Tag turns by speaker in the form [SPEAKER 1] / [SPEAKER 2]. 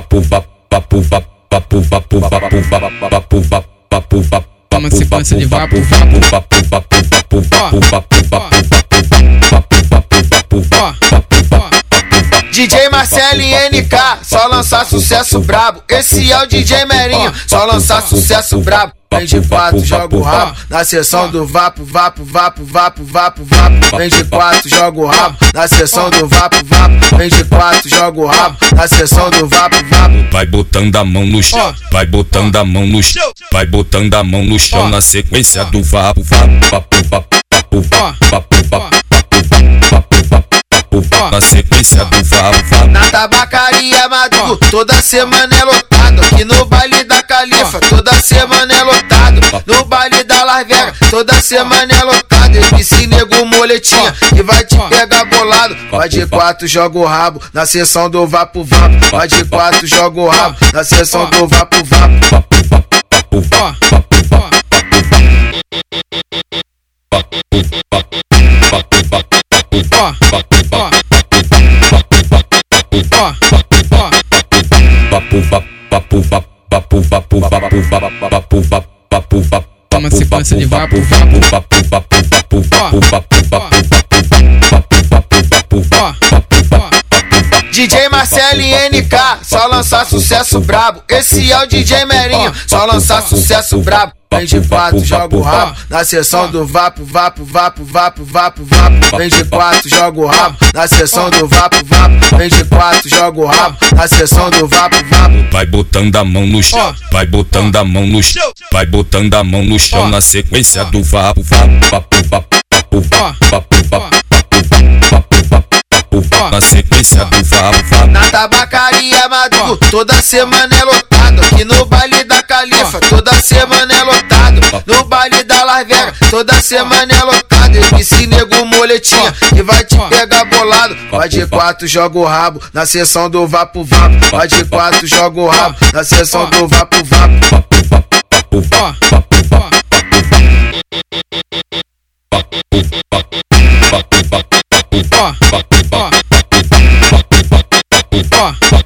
[SPEAKER 1] vapo vapo vapo vapo vapo vapo vapo vapo vapo vapo
[SPEAKER 2] Uma sequência de vapo,
[SPEAKER 1] vapo vapo vapo vapo vapo vapo vapo vapo vapo vapo
[SPEAKER 3] NK, só lançar sucesso brabo. Esse é o DJ Merinho, só lançar sucesso brabo. Vem de quatro, joga o rabo. Na sessão do vapo, vapo, vapo, vapo, vapo, vapo. Vem de quatro, joga o rabo. Na sessão do vapo, vapo. Vem de quatro, joga o rabo. Na sessão do vapo, vapo.
[SPEAKER 1] Vai botando a mão no chão, vai botando a mão no chão, vai botando a mão no chão na sequência do vapo, vapo, vapo, vapo, vapo, vapo, vapo, vapo, vapo, vapo, vapo, na sequência do vapo, vapo.
[SPEAKER 3] Na tabacaria Maduro, toda semana é lotado. Aqui no baile da Califa, toda semana é lotado. Toda semana é lotado. MC nego moletinha e vai te pegar bolado. Vai de quatro, joga o rabo na sessão do vapo vapo. Vai de quatro, joga o rabo na sessão do vapo vapo.
[SPEAKER 1] Vapo, vapo, vapo, vapo, vapo, vapo, vapo, vapo, vapo, vapo, vapo,
[SPEAKER 2] Uma sequência de vapo,
[SPEAKER 1] vapo, vapo, vapo, vapo, vapo, vapo, vapo, vapo, vapo, vapo, vapo,
[SPEAKER 3] DJ Marcelo e NK, só lançar sucesso brabo. Esse é o DJ Merinho, só lançar sucesso brabo. Vem de quatro, joga o rabo. Na sessão do vapo, vapo, vapo, vapo, vapo, vapo. Vem de quatro, joga o rabo. Na sessão do vapo, vapo. Vem de quatro, joga o rabo. Na sessão do vapo, vapo.
[SPEAKER 1] Vai botando a mão no chão, vai botando a mão no chão, vai botando a mão no chão na sequência do vapo, vapo, vapo, vapo, vapo, vapo, vapo, vapo, vapo, vapo, vapo, na sequência do vapo, vapo.
[SPEAKER 3] Na tabacaria Maduro, toda semana é lotado. Aqui no baile da Califa, toda semana é lotado. No baile da Las Vegas, toda semana é lotado. MC nego moletinha e vai te pegar bolado. Vai de quatro, joga o rabo na sessão do vapo vapo. Vai de quatro, joga o rabo na sessão do vapo vapo.
[SPEAKER 2] Ó, ó, ó, ó, ó, ó,